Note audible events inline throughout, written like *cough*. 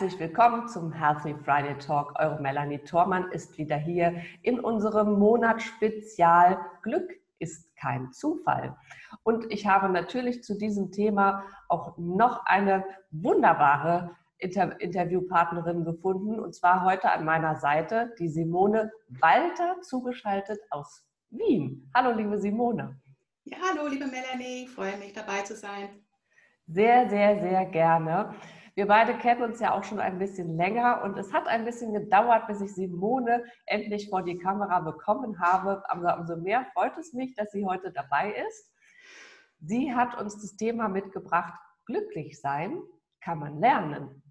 Herzlich willkommen zum Healthy Friday Talk. Eure Melanie Thormann ist wieder hier in unserem Monatsspezial Glück ist kein Zufall. Und ich habe natürlich zu diesem Thema auch noch eine wunderbare Inter Interviewpartnerin gefunden. Und zwar heute an meiner Seite die Simone Walter, zugeschaltet aus Wien. Hallo, liebe Simone. Ja, hallo, liebe Melanie. Ich freue mich, dabei zu sein. Sehr, sehr, sehr gerne. Wir beide kennen uns ja auch schon ein bisschen länger und es hat ein bisschen gedauert, bis ich Simone endlich vor die Kamera bekommen habe. Aber umso mehr freut es mich, dass sie heute dabei ist. Sie hat uns das Thema mitgebracht, glücklich sein kann man lernen.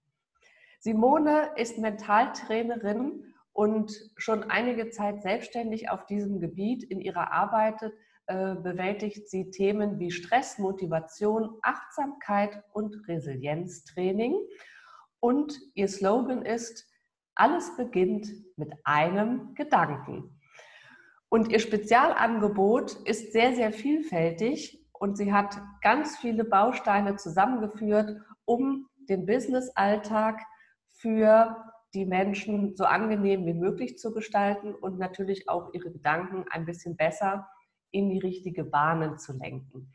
Simone ist Mentaltrainerin und schon einige Zeit selbstständig auf diesem Gebiet in ihrer Arbeit äh, bewältigt sie Themen wie Stress, Motivation, Achtsamkeit und Resilienztraining. Und ihr Slogan ist, alles beginnt mit einem Gedanken. Und ihr Spezialangebot ist sehr, sehr vielfältig und sie hat ganz viele Bausteine zusammengeführt, um den Business-Alltag für die Menschen so angenehm wie möglich zu gestalten und natürlich auch ihre Gedanken ein bisschen besser in die richtige Bahnen zu lenken.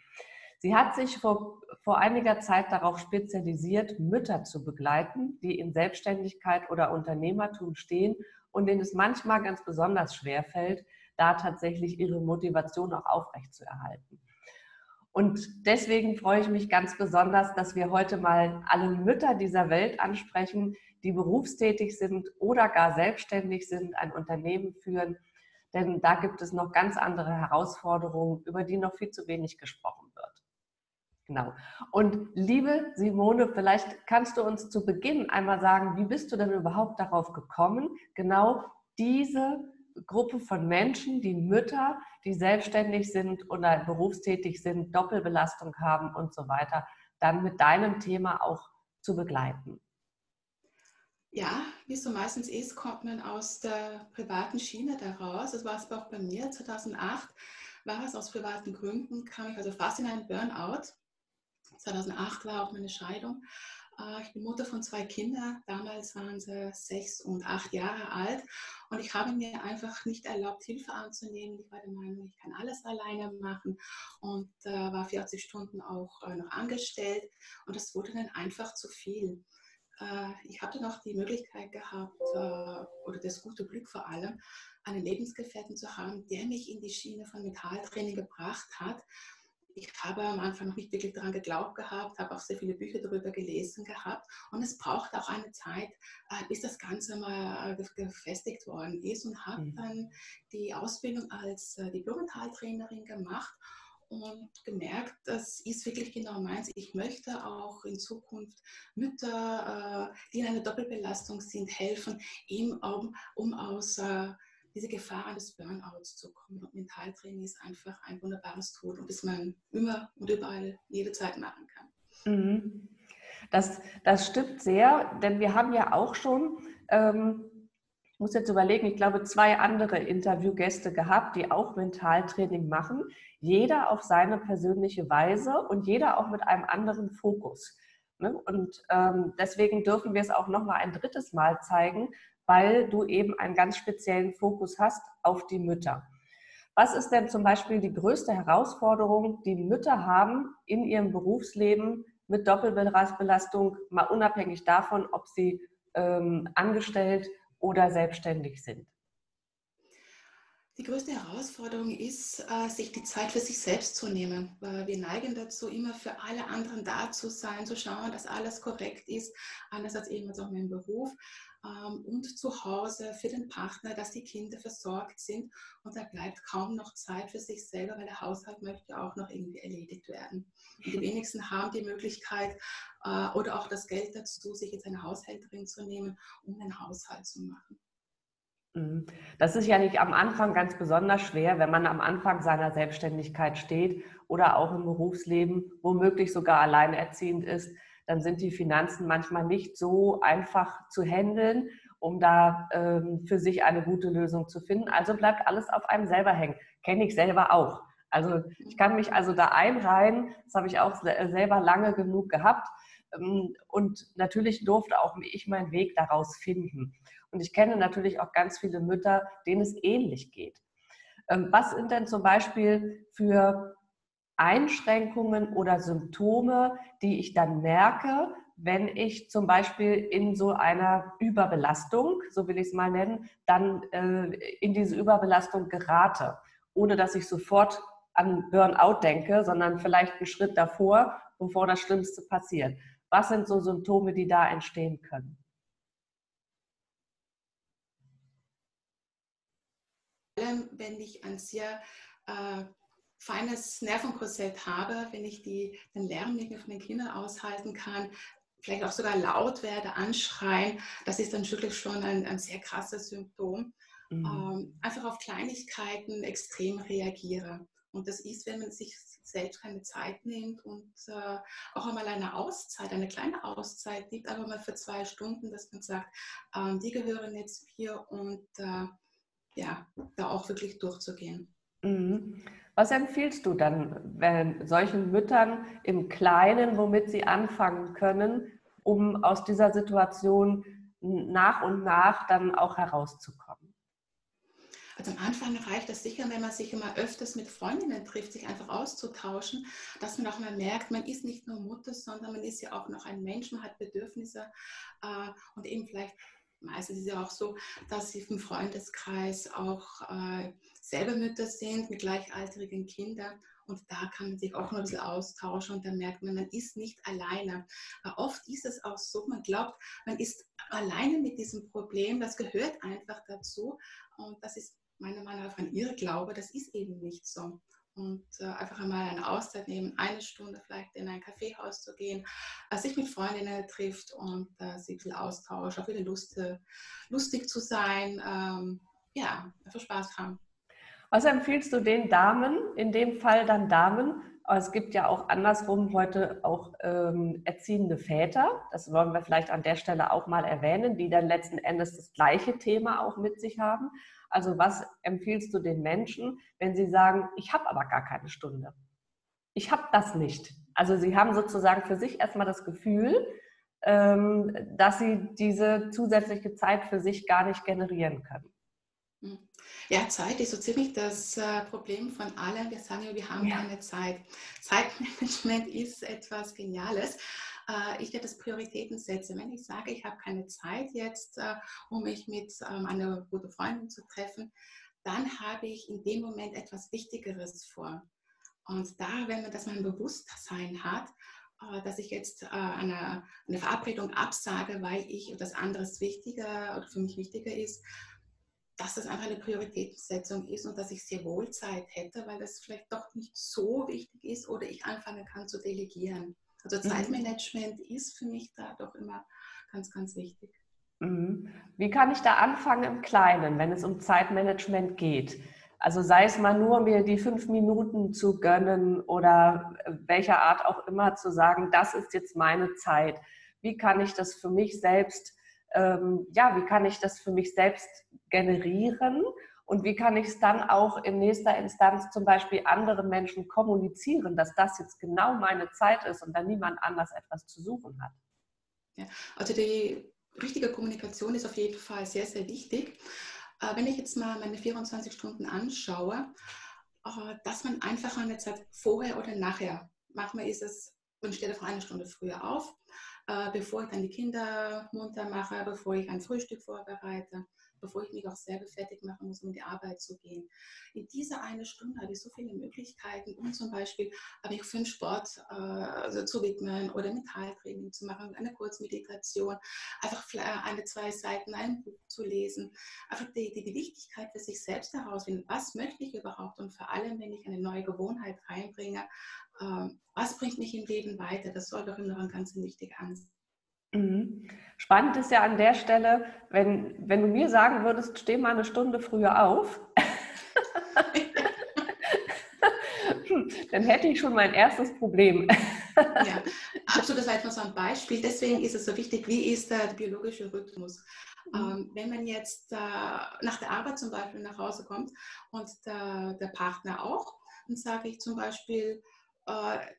Sie hat sich vor, vor einiger Zeit darauf spezialisiert, Mütter zu begleiten, die in Selbstständigkeit oder Unternehmertum stehen und denen es manchmal ganz besonders schwer fällt, da tatsächlich ihre Motivation auch aufrechtzuerhalten. Und deswegen freue ich mich ganz besonders, dass wir heute mal alle Mütter dieser Welt ansprechen, die berufstätig sind oder gar selbstständig sind, ein Unternehmen führen denn da gibt es noch ganz andere Herausforderungen, über die noch viel zu wenig gesprochen wird. Genau. Und liebe Simone, vielleicht kannst du uns zu Beginn einmal sagen, wie bist du denn überhaupt darauf gekommen, genau diese Gruppe von Menschen, die Mütter, die selbstständig sind oder berufstätig sind, Doppelbelastung haben und so weiter, dann mit deinem Thema auch zu begleiten. Ja, wie so meistens ist, kommt man aus der privaten Schiene daraus. Das war es auch bei mir. 2008 war es aus privaten Gründen, kam ich also fast in einen Burnout. 2008 war auch meine Scheidung. Äh, ich bin Mutter von zwei Kindern. Damals waren sie sechs und acht Jahre alt. Und ich habe mir einfach nicht erlaubt, Hilfe anzunehmen. Ich war der Meinung, ich kann alles alleine machen und äh, war 40 Stunden auch äh, noch angestellt. Und das wurde dann einfach zu viel. Äh, ich hatte noch die Möglichkeit gehabt, äh, oder das gute Glück vor allem, einen Lebensgefährten zu haben, der mich in die Schiene von Mentaltraining gebracht hat. Ich habe am Anfang noch nicht wirklich daran geglaubt gehabt, habe auch sehr viele Bücher darüber gelesen gehabt. Und es braucht auch eine Zeit, äh, bis das Ganze mal gefestigt worden ist und habe mhm. dann die Ausbildung als Diplom-Mentaltrainerin gemacht und gemerkt, das ist wirklich genau meins. Ich möchte auch in Zukunft Mütter, äh, die in einer Doppelbelastung sind, helfen, eben um, um aus äh, diese Gefahren des Burnouts zu kommen. Und Mentaltraining ist einfach ein wunderbares Tool und das man immer und überall jederzeit machen kann. Mhm. Das, das stimmt sehr, denn wir haben ja auch schon ähm, muss jetzt überlegen, ich glaube, zwei andere Interviewgäste gehabt, die auch Mentaltraining machen. Jeder auf seine persönliche Weise und jeder auch mit einem anderen Fokus. Ne? Und ähm, deswegen dürfen wir es auch nochmal ein drittes Mal zeigen, weil du eben einen ganz speziellen Fokus hast auf die Mütter. Was ist denn zum Beispiel die größte Herausforderung, die Mütter haben in ihrem Berufsleben mit Doppelbelastung, mal unabhängig davon, ob sie ähm, angestellt oder selbstständig sind? Die größte Herausforderung ist, äh, sich die Zeit für sich selbst zu nehmen. Wir neigen dazu, immer für alle anderen da zu sein, zu schauen, dass alles korrekt ist, anders als eben auch im Beruf und zu Hause für den Partner, dass die Kinder versorgt sind und da bleibt kaum noch Zeit für sich selber, weil der Haushalt möchte auch noch irgendwie erledigt werden. Und die wenigsten haben die Möglichkeit äh, oder auch das Geld dazu, sich jetzt eine Haushälterin zu nehmen, um den Haushalt zu machen. Mhm. Das ist ja nicht am Anfang ganz besonders schwer, wenn man am Anfang seiner Selbstständigkeit steht oder auch im Berufsleben womöglich sogar alleinerziehend ist. Dann sind die Finanzen manchmal nicht so einfach zu handeln, um da ähm, für sich eine gute Lösung zu finden. Also bleibt alles auf einem selber hängen. Kenne ich selber auch. Also ich kann mich also da einreihen. Das habe ich auch selber lange genug gehabt. Ähm, und natürlich durfte auch ich meinen Weg daraus finden. Und ich kenne natürlich auch ganz viele Mütter, denen es ähnlich geht. Ähm, was sind denn zum Beispiel für Einschränkungen oder Symptome, die ich dann merke, wenn ich zum Beispiel in so einer Überbelastung, so will ich es mal nennen, dann äh, in diese Überbelastung gerate, ohne dass ich sofort an Burnout denke, sondern vielleicht einen Schritt davor, bevor das Schlimmste passiert. Was sind so Symptome, die da entstehen können? wenn ich ein sehr äh, feines Nervenkorsett habe, wenn ich die, den Lärm nicht mehr von den Kindern aushalten kann, vielleicht auch sogar laut werde, anschreien, das ist dann wirklich schon ein, ein sehr krasses Symptom. Mhm. Ähm, einfach auf Kleinigkeiten extrem reagiere. Und das ist, wenn man sich selbst keine Zeit nimmt und äh, auch einmal eine Auszeit, eine kleine Auszeit nimmt, einfach mal für zwei Stunden, dass man sagt, ähm, die gehören jetzt hier und äh, ja, da auch wirklich durchzugehen. Mhm. Was empfiehlst du dann wenn solchen Müttern im Kleinen, womit sie anfangen können, um aus dieser Situation nach und nach dann auch herauszukommen? Also am Anfang reicht es sicher, wenn man sich immer öfters mit Freundinnen trifft, sich einfach auszutauschen, dass man auch mal merkt, man ist nicht nur Mutter, sondern man ist ja auch noch ein Mensch, man hat Bedürfnisse äh, und eben vielleicht meistens ist es ja auch so, dass sie im Freundeskreis auch äh, selber Mütter sind mit gleichaltrigen Kindern. Und da kann man sich auch noch ein bisschen austauschen und dann merkt man, man ist nicht alleine. Aber oft ist es auch so, man glaubt, man ist alleine mit diesem Problem. Das gehört einfach dazu. Und das ist meiner Meinung nach ein Irrglaube. Das ist eben nicht so und äh, einfach einmal eine Auszeit nehmen, eine Stunde vielleicht in ein Kaffeehaus zu gehen, äh, sich mit Freundinnen trifft und äh, sich viel austauscht, auch wieder Lust, äh, lustig zu sein, ähm, ja, einfach Spaß haben. Was empfiehlst du den Damen, in dem Fall dann Damen? Aber es gibt ja auch andersrum heute auch ähm, erziehende Väter, das wollen wir vielleicht an der Stelle auch mal erwähnen, die dann letzten Endes das gleiche Thema auch mit sich haben. Also was empfiehlst du den Menschen, wenn sie sagen, ich habe aber gar keine Stunde? Ich habe das nicht. Also sie haben sozusagen für sich erstmal das Gefühl, ähm, dass sie diese zusätzliche Zeit für sich gar nicht generieren können. Hm. Ja, Zeit ist so ziemlich das äh, Problem von allen. Wir sagen ja, wir haben ja. keine Zeit. Zeitmanagement ist etwas Geniales. Äh, ich werde das Prioritäten setzen. Wenn ich sage, ich habe keine Zeit jetzt, äh, um mich mit ähm, einer guten Freundin zu treffen, dann habe ich in dem Moment etwas Wichtigeres vor. Und da, wenn man das mal ein Bewusstsein hat, äh, dass ich jetzt eine, eine Verabredung absage, weil ich etwas anderes wichtiger oder für mich wichtiger ist, dass das einfach eine Prioritätensetzung ist und dass ich sehr wohl Zeit hätte, weil das vielleicht doch nicht so wichtig ist oder ich anfangen kann zu delegieren. Also mhm. Zeitmanagement mhm. ist für mich da doch immer ganz, ganz wichtig. Mhm. Wie kann ich da anfangen im Kleinen, wenn es um Zeitmanagement geht? Also sei es mal nur, mir die fünf Minuten zu gönnen oder welcher Art auch immer zu sagen, das ist jetzt meine Zeit. Wie kann ich das für mich selbst, ähm, ja, wie kann ich das für mich selbst generieren und wie kann ich es dann auch in nächster Instanz zum Beispiel anderen Menschen kommunizieren, dass das jetzt genau meine Zeit ist und dann niemand anders etwas zu suchen hat? Ja, also die richtige Kommunikation ist auf jeden Fall sehr, sehr wichtig. Äh, wenn ich jetzt mal meine 24 Stunden anschaue, äh, dass man einfach eine Zeit vorher oder nachher, manchmal ist es, man steht einfach eine Stunde früher auf, äh, bevor ich dann die Kinder munter mache, bevor ich ein Frühstück vorbereite bevor ich mich auch selber fertig machen muss, um in die Arbeit zu gehen. In dieser eine Stunde habe ich so viele Möglichkeiten, um zum Beispiel mich für den Sport äh, also zu widmen oder Mentaltraining zu machen, eine Kurzmeditation, einfach eine, zwei Seiten ein Buch zu lesen. Einfach die, die, die Wichtigkeit für sich selbst herausfinden, was möchte ich überhaupt und vor allem, wenn ich eine neue Gewohnheit reinbringe, äh, was bringt mich im Leben weiter, das soll doch immer noch ein ganz wichtiger Ansatz. Spannend ist ja an der Stelle, wenn, wenn du mir sagen würdest, steh mal eine Stunde früher auf, *laughs* dann hätte ich schon mein erstes Problem. ja, absolut, das war mal so ein Beispiel. Deswegen ist es so wichtig, wie ist der biologische Rhythmus? Mhm. Ähm, wenn man jetzt äh, nach der Arbeit zum Beispiel nach Hause kommt und der, der Partner auch, dann sage ich zum Beispiel,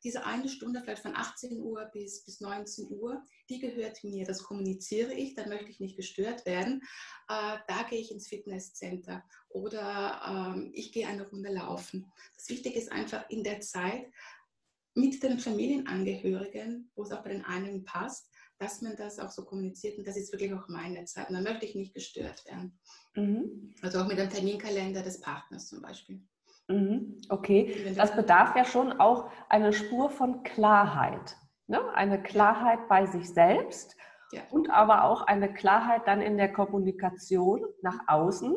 diese eine Stunde, vielleicht von 18 Uhr bis, bis 19 Uhr, die gehört mir, das kommuniziere ich, da möchte ich nicht gestört werden. Äh, da gehe ich ins Fitnesscenter oder ähm, ich gehe eine Runde laufen. Das Wichtige ist einfach in der Zeit mit den Familienangehörigen, wo es auch bei den einen passt, dass man das auch so kommuniziert und das ist wirklich auch meine Zeit. Und da möchte ich nicht gestört werden. Mhm. Also auch mit dem Terminkalender des Partners zum Beispiel. Mhm. Okay, das bedarf ja schon auch eine Spur von Klarheit. Ne? Eine Klarheit bei sich selbst ja. und aber auch eine Klarheit dann in der Kommunikation nach außen,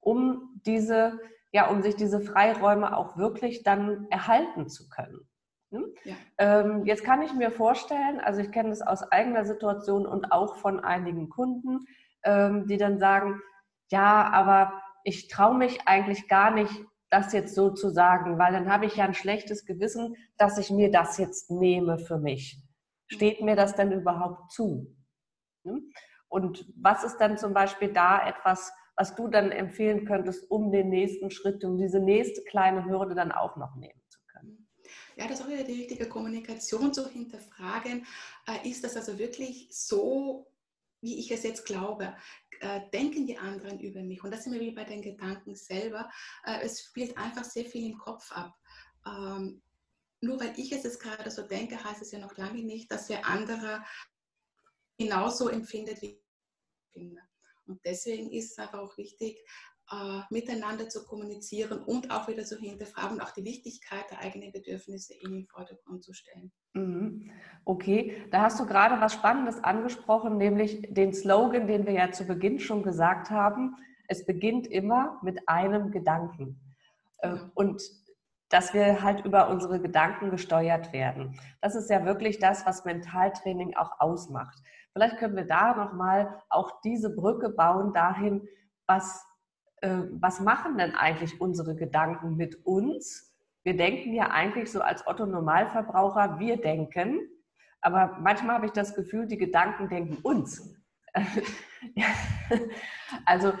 um diese, ja, um sich diese Freiräume auch wirklich dann erhalten zu können. Ne? Ja. Ähm, jetzt kann ich mir vorstellen, also ich kenne das aus eigener Situation und auch von einigen Kunden, ähm, die dann sagen, ja, aber ich traue mich eigentlich gar nicht das jetzt so zu sagen, weil dann habe ich ja ein schlechtes Gewissen, dass ich mir das jetzt nehme für mich. Steht mir das denn überhaupt zu? Hm? Und was ist dann zum Beispiel da etwas, was du dann empfehlen könntest, um den nächsten Schritt, um diese nächste kleine Hürde dann auch noch nehmen zu können? Ja, das ist auch wieder die richtige Kommunikation zu hinterfragen. Äh, ist das also wirklich so, wie ich es jetzt glaube? Äh, denken die anderen über mich? Und das sind wir wie bei den Gedanken selber. Äh, es spielt einfach sehr viel im Kopf ab. Ähm, nur weil ich es jetzt gerade so denke, heißt es ja noch lange nicht, dass der andere genauso empfindet wie ich. Und deswegen ist es einfach auch wichtig, äh, miteinander zu kommunizieren und auch wieder zu hinterfragen auch die Wichtigkeit der eigenen Bedürfnisse in den Vordergrund zu stellen. Mhm. Okay, da hast du gerade was Spannendes angesprochen, nämlich den Slogan, den wir ja zu Beginn schon gesagt haben. Es beginnt immer mit einem Gedanken. Äh. Und dass wir halt über unsere Gedanken gesteuert werden. Das ist ja wirklich das, was Mentaltraining auch ausmacht. Vielleicht können wir da nochmal auch diese Brücke bauen dahin, was äh, was machen denn eigentlich unsere Gedanken mit uns? Wir denken ja eigentlich so als Otto Normalverbraucher, wir denken, aber manchmal habe ich das Gefühl, die Gedanken denken uns. *laughs* also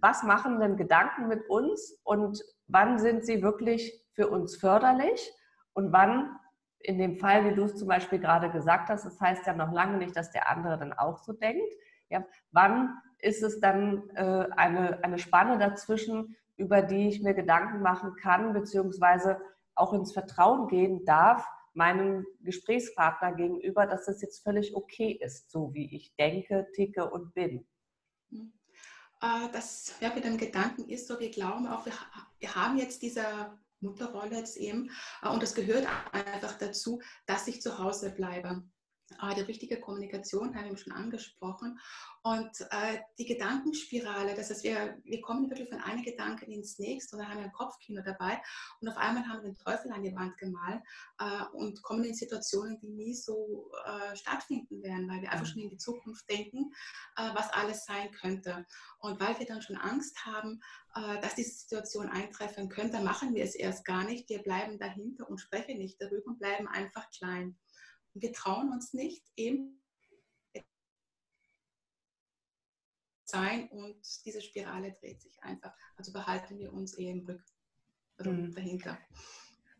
was machen denn Gedanken mit uns und wann sind sie wirklich für uns förderlich und wann, in dem Fall, wie du es zum Beispiel gerade gesagt hast, das heißt ja noch lange nicht, dass der andere dann auch so denkt, ja, wann ist es dann äh, eine, eine Spanne dazwischen, über die ich mir Gedanken machen kann, beziehungsweise auch ins Vertrauen gehen darf, meinem Gesprächspartner gegenüber, dass das jetzt völlig okay ist, so wie ich denke, ticke und bin. Hm. Äh, das ja, mit dem Gedanken ist so, wir glauben auch, wir, wir haben jetzt diese Mutterrolle jetzt eben äh, und das gehört einfach dazu, dass ich zu Hause bleibe. Ah, die richtige Kommunikation haben wir schon angesprochen. Und äh, die Gedankenspirale, das heißt, wir, wir kommen wirklich von einem Gedanken ins nächste und dann haben wir ein Kopfkino dabei und auf einmal haben wir den Teufel an die Wand gemalt äh, und kommen in Situationen, die nie so äh, stattfinden werden, weil wir einfach mhm. schon in die Zukunft denken, äh, was alles sein könnte. Und weil wir dann schon Angst haben, äh, dass diese Situation eintreffen könnte, machen wir es erst gar nicht. Wir bleiben dahinter und sprechen nicht darüber und bleiben einfach klein wir trauen uns nicht, eben sein und diese Spirale dreht sich einfach. Also behalten wir uns eher im Rücken, also mhm. dahinter.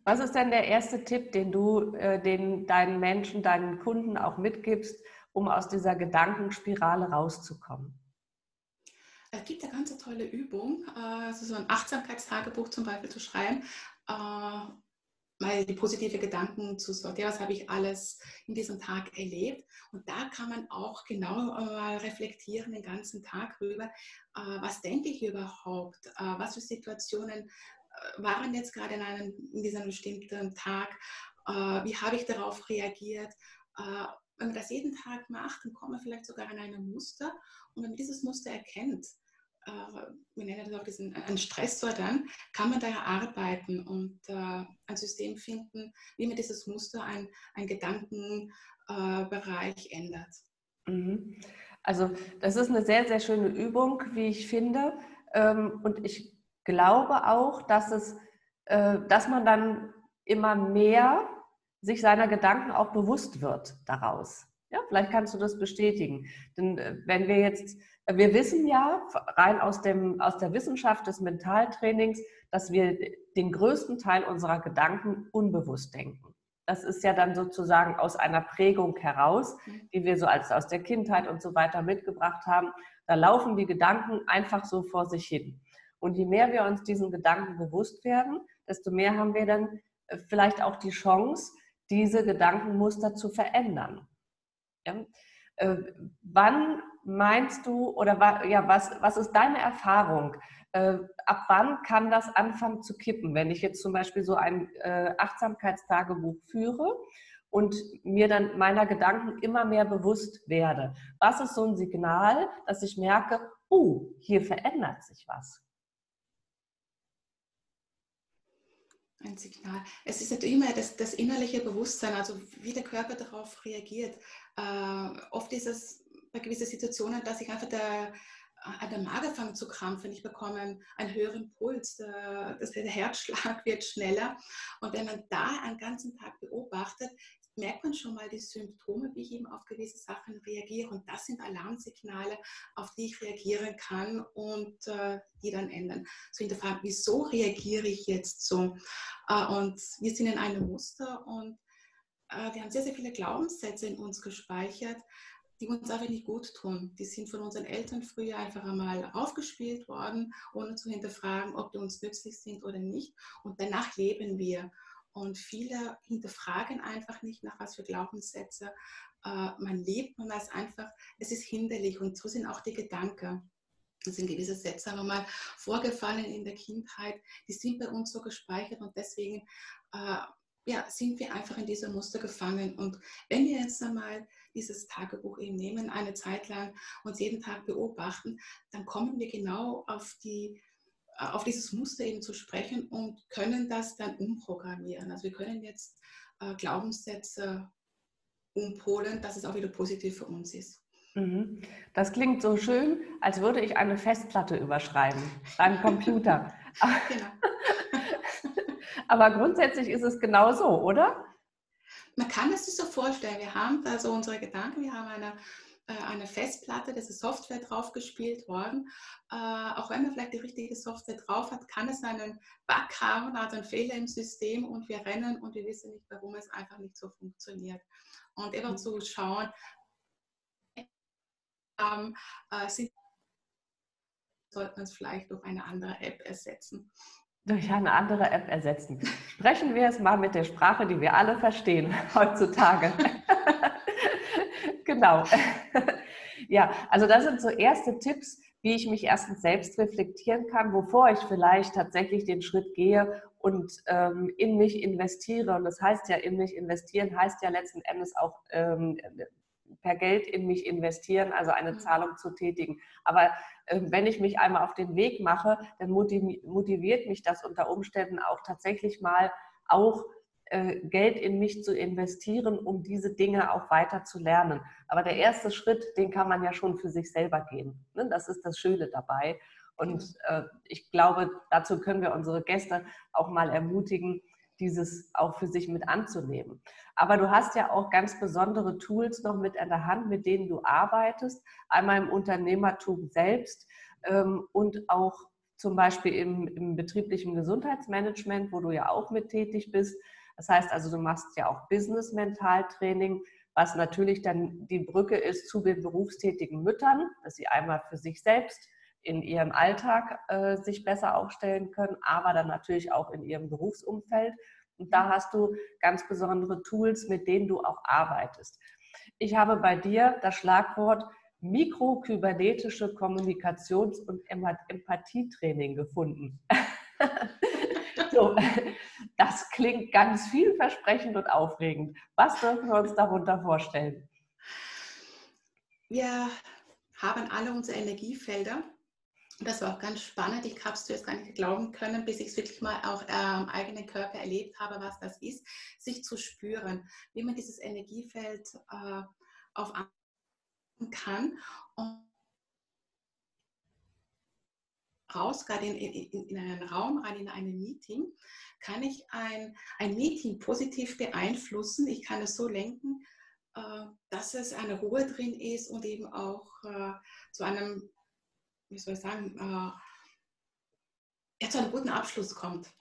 Was ist denn der erste Tipp, den du äh, den, deinen Menschen, deinen Kunden auch mitgibst, um aus dieser Gedankenspirale rauszukommen? Es gibt eine ganz tolle Übung, äh, also so ein Achtsamkeitstagebuch zum Beispiel zu schreiben. Äh, mal die positive Gedanken zu sortieren, was habe ich alles in diesem Tag erlebt. Und da kann man auch genau mal reflektieren den ganzen Tag über, äh, was denke ich überhaupt, äh, was für Situationen äh, waren jetzt gerade in, einem, in diesem bestimmten Tag, wie habe ich darauf reagiert. wenn man das jeden Tag macht, dann kommt man vielleicht sogar an ein Muster. Und wenn man dieses Muster erkennt, äh, wir nennen das auch diesen, einen Stressor dann, kann man da arbeiten und äh, ein System finden, wie man dieses Muster, ein, ein Gedankenbereich äh, ändert. Mhm. Also das ist eine sehr, sehr schöne Übung, wie ich finde. Ähm, und ich glaube auch, dass, es, äh, dass man dann immer mehr sich seiner Gedanken auch bewusst wird daraus. Ja, vielleicht kannst du das bestätigen. Denn äh, wenn wir jetzt, äh, wir wissen ja rein aus, dem, aus der Wissenschaft des Mentaltrainings, dass wir den größten Teil unserer Gedanken unbewusst denken. Das ist ja dann sozusagen aus einer Prägung heraus, mhm. die wir so als aus der Kindheit und so weiter mitgebracht haben. Da laufen die Gedanken einfach so vor sich hin. Und je mehr wir uns diesen Gedanken bewusst werden, desto mehr haben wir dann äh, vielleicht auch die Chance, diese Gedankenmuster zu verändern. Ja? Äh, wann meinst du oder ja, was, was ist deine Erfahrung? Äh, ab wann kann das anfangen zu kippen? Wenn ich jetzt zum Beispiel so ein äh, Achtsamkeitstagebuch führe und mir dann meiner Gedanken immer mehr bewusst werde. Was ist so ein Signal, dass ich merke, oh, hier verändert sich was? Ein Signal. Es ist natürlich immer das, das innerliche Bewusstsein, also wie der Körper darauf reagiert. Äh, oft ist es bei gewissen Situationen, dass ich einfach der, an der Magen fange zu krampfen. Ich bekomme einen höheren Puls, der, der Herzschlag *laughs* wird schneller. Und wenn man da einen ganzen Tag beobachtet, merkt man schon mal die Symptome, wie ich eben auf gewisse Sachen reagiere. Und das sind Alarmsignale, auf die ich reagieren kann und äh, die dann ändern. So hinterfragen, wieso reagiere ich jetzt so? Äh, und wir sind in einem Muster und äh, wir haben sehr, sehr viele Glaubenssätze in uns gespeichert, die uns einfach nicht gut tun. Die sind von unseren Eltern früher einfach einmal aufgespielt worden, ohne zu hinterfragen, ob die uns nützlich sind oder nicht. Und danach leben wir. Und viele hinterfragen einfach nicht, nach was für Glaubenssätze äh, man lebt. Man weiß einfach, es ist hinderlich. Und so sind auch die Gedanken. Es sind gewisse Sätze aber mal vorgefallen in der Kindheit, die sind bei uns so gespeichert und deswegen äh, ja, sind wir einfach in diesem Muster gefangen. Und wenn wir jetzt einmal dieses Tagebuch eben nehmen, eine Zeit lang uns jeden Tag beobachten, dann kommen wir genau auf die auf dieses Muster eben zu sprechen und können das dann umprogrammieren. Also wir können jetzt äh, Glaubenssätze umpolen, dass es auch wieder positiv für uns ist. Mhm. Das klingt so schön, als würde ich eine Festplatte überschreiben beim Computer. *laughs* genau. *laughs* Aber grundsätzlich ist es genau so, oder? Man kann es sich so vorstellen. Wir haben also unsere Gedanken, wir haben eine äh, eine Festplatte, das ist Software drauf gespielt worden. Äh, auch wenn man vielleicht die richtige Software drauf hat, kann es einen Bug haben, also einen Fehler im System und wir rennen und wir wissen nicht, warum es einfach nicht so funktioniert. Und eben zu schauen, ähm, äh, sind, sollte man es vielleicht durch eine andere App ersetzen. Durch eine andere App ersetzen. Sprechen wir es mal mit der Sprache, die wir alle verstehen *laughs* heutzutage. *laughs* genau. *laughs* ja, also das sind so erste Tipps, wie ich mich erstens selbst reflektieren kann, bevor ich vielleicht tatsächlich den Schritt gehe und ähm, in mich investiere. Und das heißt ja, in mich investieren heißt ja letzten Endes auch ähm, per Geld in mich investieren, also eine mhm. Zahlung zu tätigen. Aber äh, wenn ich mich einmal auf den Weg mache, dann motiviert mich das unter Umständen auch tatsächlich mal auch Geld in mich zu investieren, um diese Dinge auch weiter zu lernen. Aber der erste Schritt, den kann man ja schon für sich selber gehen. Ne? Das ist das Schöne dabei. Und äh, ich glaube, dazu können wir unsere Gäste auch mal ermutigen, dieses auch für sich mit anzunehmen. Aber du hast ja auch ganz besondere Tools noch mit an der Hand, mit denen du arbeitest. Einmal im Unternehmertum selbst ähm, und auch zum Beispiel im, im betrieblichen Gesundheitsmanagement, wo du ja auch mit tätig bist. Das heißt also, du machst ja auch Business-Mental-Training, was natürlich dann die Brücke ist zu den berufstätigen Müttern, dass sie einmal für sich selbst in ihrem Alltag äh, sich besser aufstellen können, aber dann natürlich auch in ihrem Berufsumfeld. Und da hast du ganz besondere Tools, mit denen du auch arbeitest. Ich habe bei dir das Schlagwort mikrokybernetische Kommunikations- und Empathietraining gefunden. *laughs* So, *laughs* das klingt ganz vielversprechend und aufregend. Was dürfen wir uns darunter vorstellen? Wir haben alle unsere Energiefelder Das war auch ganz spannend. Ich habe es zuerst gar nicht glauben können, bis ich es wirklich mal auch äh, am eigenen Körper erlebt habe, was das ist, sich zu spüren, wie man dieses Energiefeld äh, auf kann und raus, gerade in, in, in, einen Raum rein, in einem Meeting, kann ich ein, ein Meeting positiv beeinflussen. Ich kann es so lenken, äh, dass es eine Ruhe drin ist und eben auch äh, zu einem wie soll ich sagen, äh, ja, zu einem guten Abschluss kommt.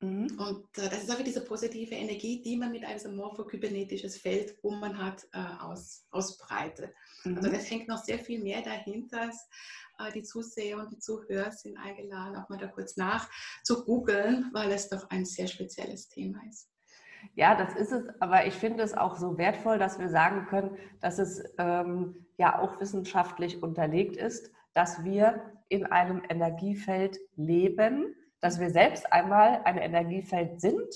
Mhm. Und äh, das ist einfach diese positive Energie, die man mit einem morphokybernetisches Feld, wo man hat, äh, aus, ausbreitet. Mhm. Also das hängt noch sehr viel mehr dahinter. Äh, die Zuseher und die Zuhörer sind eingeladen, auch mal da kurz nach zu googeln, weil es doch ein sehr spezielles Thema ist. Ja, das ist es, aber ich finde es auch so wertvoll, dass wir sagen können, dass es ähm, ja auch wissenschaftlich unterlegt ist dass wir in einem Energiefeld leben, dass wir selbst einmal ein Energiefeld sind,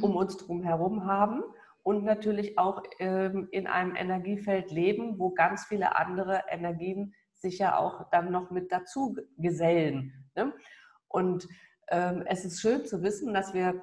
um mhm. uns drum herum haben und natürlich auch ähm, in einem Energiefeld leben, wo ganz viele andere Energien sich ja auch dann noch mit dazu gesellen. Ne? Und ähm, es ist schön zu wissen, dass wir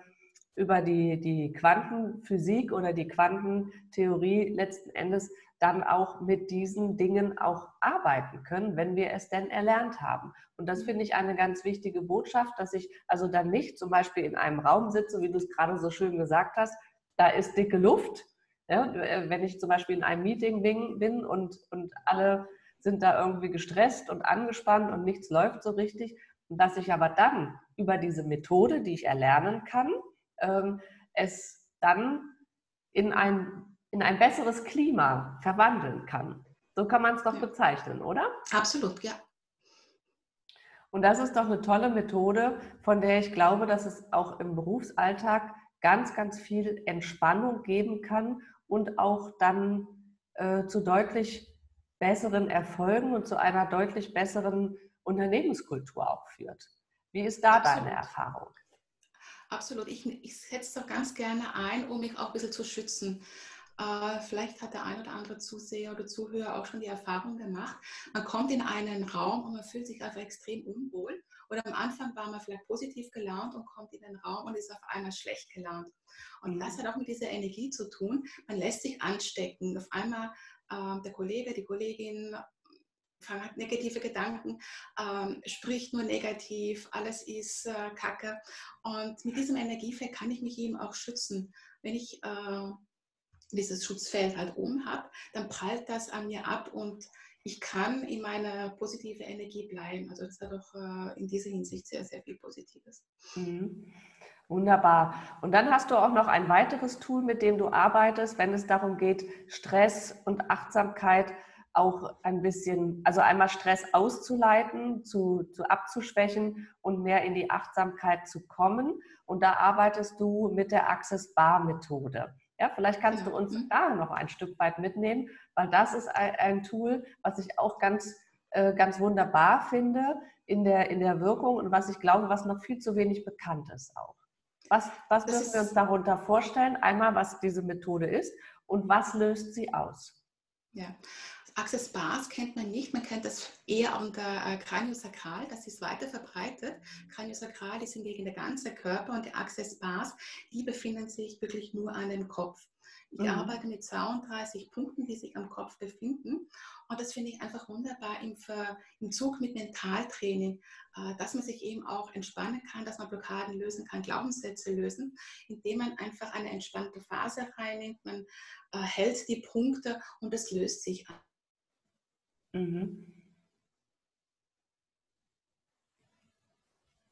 über die, die Quantenphysik oder die Quantentheorie letzten Endes dann auch mit diesen Dingen auch arbeiten können, wenn wir es denn erlernt haben. Und das finde ich eine ganz wichtige Botschaft, dass ich also dann nicht zum Beispiel in einem Raum sitze, wie du es gerade so schön gesagt hast, da ist dicke Luft. Ja, wenn ich zum Beispiel in einem Meeting bin und, und alle sind da irgendwie gestresst und angespannt und nichts läuft so richtig, dass ich aber dann über diese Methode, die ich erlernen kann, es dann in ein in ein besseres Klima verwandeln kann. So kann man es doch bezeichnen, oder? Absolut, ja. Und das ist doch eine tolle Methode, von der ich glaube, dass es auch im Berufsalltag ganz, ganz viel Entspannung geben kann und auch dann äh, zu deutlich besseren Erfolgen und zu einer deutlich besseren Unternehmenskultur auch führt. Wie ist da Absolut. deine Erfahrung? Absolut. Ich, ich setze doch ganz gerne ein, um mich auch ein bisschen zu schützen. Äh, vielleicht hat der ein oder andere Zuseher oder Zuhörer auch schon die Erfahrung gemacht. Man kommt in einen Raum und man fühlt sich einfach extrem unwohl. Oder am Anfang war man vielleicht positiv gelaunt und kommt in den Raum und ist auf einmal schlecht gelaunt. Und das hat auch mit dieser Energie zu tun. Man lässt sich anstecken. Auf einmal äh, der Kollege, die Kollegin hat negative Gedanken, ähm, spricht nur negativ, alles ist äh, Kacke. Und mit diesem Energiefeld kann ich mich eben auch schützen. Wenn ich äh, dieses Schutzfeld halt oben habe, dann prallt das an mir ab und ich kann in meiner positiven Energie bleiben. Also das hat auch äh, in dieser Hinsicht sehr, sehr viel Positives. Mhm. Wunderbar. Und dann hast du auch noch ein weiteres Tool, mit dem du arbeitest, wenn es darum geht, Stress und Achtsamkeit auch ein bisschen, also einmal Stress auszuleiten, zu, zu abzuschwächen und mehr in die Achtsamkeit zu kommen. Und da arbeitest du mit der Access Bar Methode. Ja, vielleicht kannst du uns mhm. da noch ein Stück weit mitnehmen, weil das ist ein, ein Tool, was ich auch ganz, äh, ganz wunderbar finde in der, in der Wirkung und was ich glaube, was noch viel zu wenig bekannt ist auch. Was, was müssen wir uns darunter vorstellen? Einmal, was diese Methode ist und was löst sie aus? Ja, Access Bars kennt man nicht, man kennt das eher unter äh, Craniosakral, das ist weiter verbreitet. Craniosakral ist hingegen der ganze Körper und die Access Bars, die befinden sich wirklich nur an dem Kopf. Ich mhm. arbeite mit 32 Punkten, die sich am Kopf befinden. Und das finde ich einfach wunderbar im, im Zug mit Mentaltraining, äh, dass man sich eben auch entspannen kann, dass man Blockaden lösen kann, Glaubenssätze lösen, indem man einfach eine entspannte Phase reinnimmt. Man äh, hält die Punkte und es löst sich Mhm.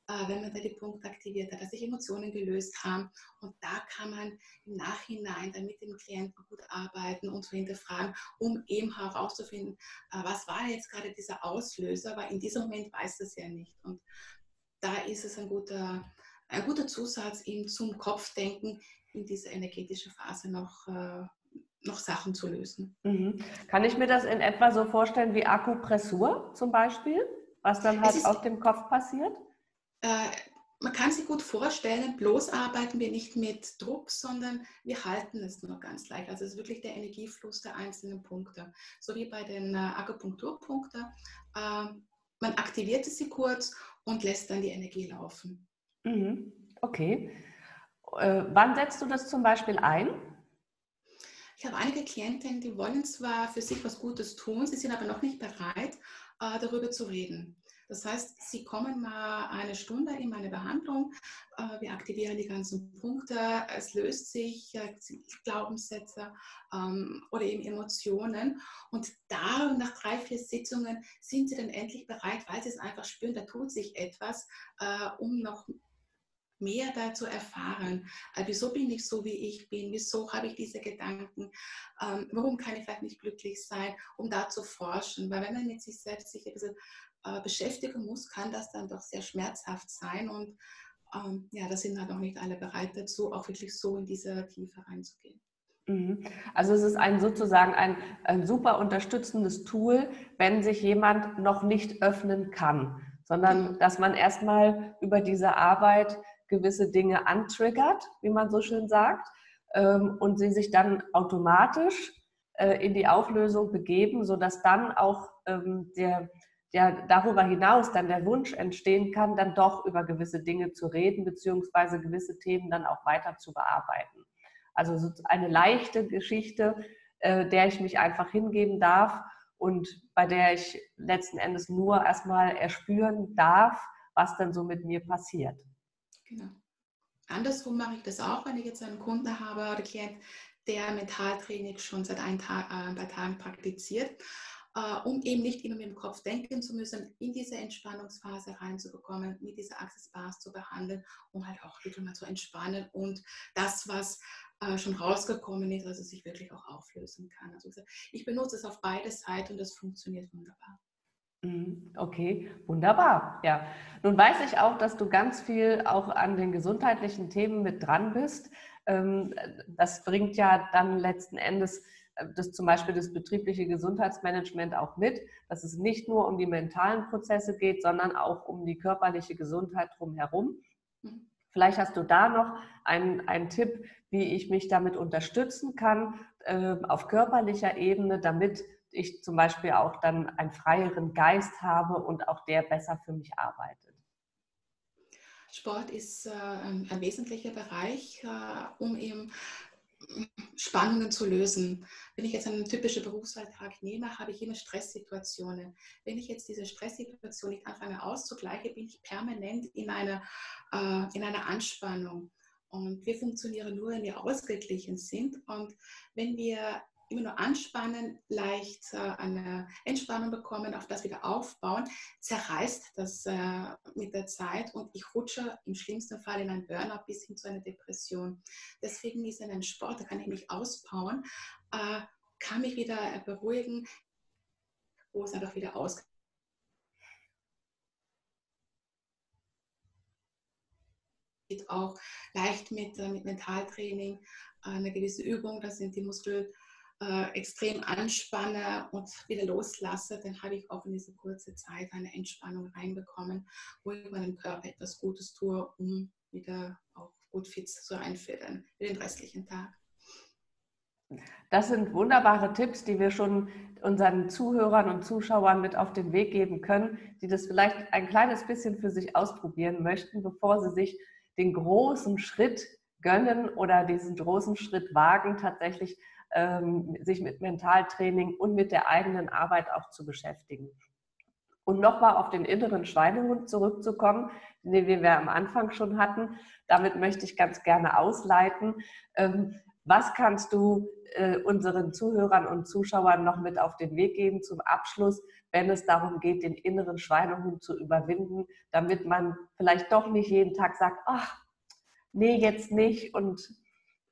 Äh, wenn man da die Punkte aktiviert hat, dass sich Emotionen gelöst haben. Und da kann man im Nachhinein dann mit dem Klienten gut arbeiten und hinterfragen, um eben herauszufinden, äh, was war jetzt gerade dieser Auslöser, weil in diesem Moment weiß das ja nicht. Und da ist es ein guter, ein guter Zusatz, ihm zum Kopfdenken in diese energetische Phase noch äh, noch Sachen zu lösen. Mhm. Kann ich mir das in etwa so vorstellen wie Akupressur zum Beispiel, was dann halt ist, auf dem Kopf passiert? Äh, man kann sich gut vorstellen, bloß arbeiten wir nicht mit Druck, sondern wir halten es nur ganz leicht. Also es ist wirklich der Energiefluss der einzelnen Punkte. So wie bei den äh, Akupunkturpunkten. Äh, man aktiviert sie kurz und lässt dann die Energie laufen. Mhm. Okay. Äh, wann setzt du das zum Beispiel ein? Ich habe einige Klientinnen, die wollen zwar für sich was Gutes tun, sie sind aber noch nicht bereit, äh, darüber zu reden. Das heißt, Sie kommen mal eine Stunde in meine Behandlung, äh, wir aktivieren die ganzen Punkte, es löst sich äh, Glaubenssätze ähm, oder eben Emotionen. Und da nach drei, vier Sitzungen sind Sie dann endlich bereit, weil Sie es einfach spüren, da tut sich etwas, um noch mehr dazu erfahren. wieso bin ich so, wie ich bin? Wieso habe ich diese Gedanken? Ähm, warum kann ich vielleicht nicht glücklich sein? Um da zu forschen. Weil wenn man mit sich selbst sich ein bisschen äh, beschäftigen muss, kann das dann doch sehr schmerzhaft sein. Und ähm, ja, da sind halt noch nicht alle bereit dazu, auch wirklich so in diese Tiefe reinzugehen. Mhm. Also es ist ein sozusagen ein, ein super unterstützendes Tool, wenn sich jemand noch nicht öffnen kann, sondern genau. dass man erstmal über diese Arbeit gewisse Dinge antriggert, wie man so schön sagt, ähm, und sie sich dann automatisch äh, in die Auflösung begeben, sodass dann auch ähm, der, ja darüber hinaus dann der Wunsch entstehen kann, dann doch über gewisse Dinge zu reden, beziehungsweise gewisse Themen dann auch weiter zu bearbeiten. Also so eine leichte Geschichte, äh, der ich mich einfach hingeben darf und bei der ich letzten Endes nur erstmal erspüren darf, was dann so mit mir passiert. Genau. Andersrum mache ich das auch, wenn ich jetzt einen Kunden habe oder Klient, der Mentaltraining schon seit ein, Tag, äh, ein paar Tagen praktiziert äh, um eben nicht immer mit dem Kopf denken zu müssen, in diese Entspannungsphase reinzubekommen, mit dieser Access Bars zu behandeln, um halt auch wirklich mal zu entspannen und das, was äh, schon rausgekommen ist, also sich wirklich auch auflösen kann. Also ich benutze es auf beide Seiten und das funktioniert wunderbar. Mhm, okay, wunderbar. Ja, nun weiß ich auch, dass du ganz viel auch an den gesundheitlichen Themen mit dran bist. Ähm, das bringt ja dann letzten Endes das zum Beispiel das betriebliche Gesundheitsmanagement auch mit, dass es nicht nur um die mentalen Prozesse geht, sondern auch um die körperliche Gesundheit drumherum. Mhm. Vielleicht hast du da noch einen, einen Tipp, wie ich mich damit unterstützen kann äh, auf körperlicher Ebene, damit ich zum Beispiel auch dann einen freieren Geist habe und auch der besser für mich arbeitet. Sport ist äh, ein wesentlicher Bereich, äh, um eben Spannungen zu lösen. Wenn ich jetzt einen typischen Berufsalltag nehme, habe ich immer Stresssituationen. Wenn ich jetzt diese Stresssituation nicht anfange auszugleichen, bin ich permanent in einer, äh, in einer Anspannung. Und wir funktionieren nur, wenn wir ausgeglichen sind. Und wenn wir immer nur anspannen, leicht äh, eine Entspannung bekommen, auf das wieder aufbauen, zerreißt das äh, mit der Zeit und ich rutsche im schlimmsten Fall in ein Burnout bis hin zu einer Depression. Deswegen ist in einem Sport, da kann ich mich ausbauen, äh, kann mich wieder beruhigen, wo es einfach wieder ausgeht. auch leicht mit, mit Mentaltraining eine gewisse Übung, das sind die Muskel äh, extrem anspanne und wieder loslasse, dann habe ich auch in diese kurze Zeit eine Entspannung reinbekommen, wo ich meinem Körper etwas Gutes tue, um wieder auch gut fit zu sein für den, restlichen Tag. Das sind wunderbare Tipps, die wir schon unseren Zuhörern und Zuschauern mit auf den Weg geben können, die das vielleicht ein kleines bisschen für sich ausprobieren möchten, bevor sie sich den großen Schritt gönnen oder diesen großen Schritt wagen, tatsächlich sich mit Mentaltraining und mit der eigenen Arbeit auch zu beschäftigen. Und nochmal auf den inneren Schweinehund zurückzukommen, den wir am Anfang schon hatten. Damit möchte ich ganz gerne ausleiten. Ähm, was kannst du äh, unseren Zuhörern und Zuschauern noch mit auf den Weg geben zum Abschluss, wenn es darum geht, den inneren Schweinehund zu überwinden, damit man vielleicht doch nicht jeden Tag sagt, ach, nee, jetzt nicht und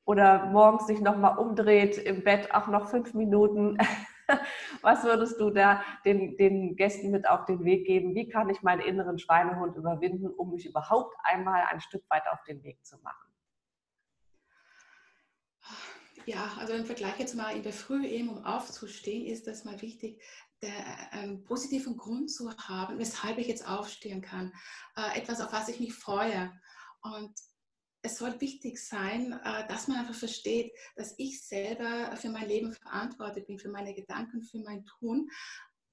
oder morgens sich nochmal umdreht im Bett, auch noch fünf Minuten. *laughs* Was würdest du da den, den Gästen mit auf den Weg geben? Wie kann ich meinen inneren Schweinehund überwinden, um mich überhaupt einmal ein Stück weit auf den Weg zu machen? Ja, also im Vergleich jetzt mal in der Früh eben, um aufzustehen, ist das mal wichtig, der, einen positiven Grund zu haben, weshalb ich jetzt aufstehen kann. Äh, etwas, auf was ich mich freue. Und es soll wichtig sein, äh, dass man einfach versteht, dass ich selber für mein Leben verantwortlich bin, für meine Gedanken, für mein Tun.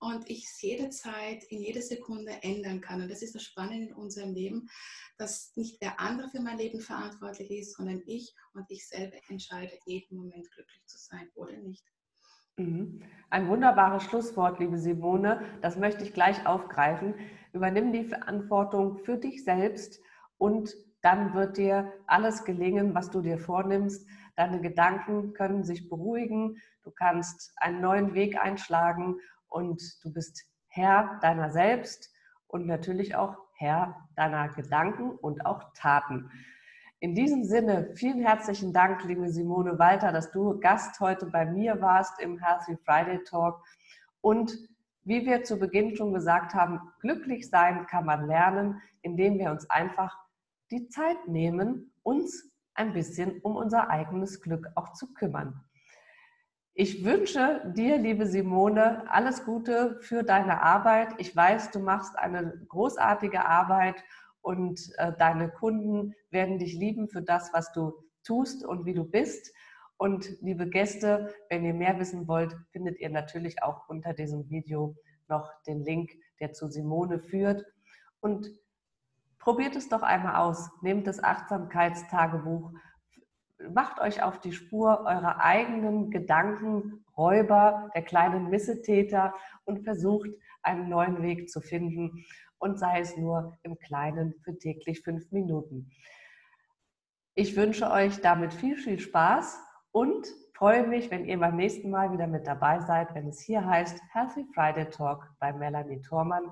und ich es jederzeit in jeder Sekunde ändern kann. Und das ist das Spannende in unserem Leben, dass nicht der andere für mein Leben verantwortlich ist, sondern ich und ich selber entscheide, jeden Moment glücklich zu sein oder nicht. Mhm. Ein wunderbares Schlusswort, liebe Simone. Das möchte ich gleich aufgreifen. Übernimm die Verantwortung für dich selbst und dann wird dir alles gelingen, was du dir vornimmst. Deine Gedanken können sich beruhigen. Du kannst einen neuen Weg einschlagen und du bist Herr deiner selbst und natürlich auch Herr deiner Gedanken und auch Taten. In diesem Sinne, vielen herzlichen Dank, liebe Simone Walter, dass du Gast heute bei mir warst im Healthy Friday Talk. Und wie wir zu Beginn schon gesagt haben, glücklich sein kann man lernen, indem wir uns einfach die Zeit nehmen, uns ein bisschen um unser eigenes Glück auch zu kümmern. Ich wünsche dir, liebe Simone, alles Gute für deine Arbeit. Ich weiß, du machst eine großartige Arbeit und äh, deine Kunden werden dich lieben für das, was du tust und wie du bist. Und liebe Gäste, wenn ihr mehr wissen wollt, findet ihr natürlich auch unter diesem Video noch den Link, der zu Simone führt. Und probiert es doch einmal aus. Nehmt das Achtsamkeitstagebuch macht euch auf die Spur eurer eigenen Gedankenräuber, der kleinen Missetäter und versucht einen neuen Weg zu finden und sei es nur im Kleinen für täglich fünf Minuten. Ich wünsche euch damit viel, viel Spaß und freue mich, wenn ihr beim nächsten Mal wieder mit dabei seid, wenn es hier heißt Healthy Friday Talk bei Melanie Thormann.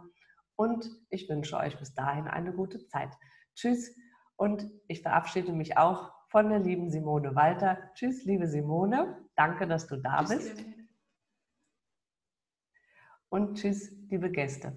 Und ich wünsche euch bis dahin eine gute Zeit. Tschüss und ich verabschiede mich auch von der lieben Simone Walter. Tschüss, liebe Simone. Danke, dass du da tschüss, bist. Und tschüss, liebe Gäste.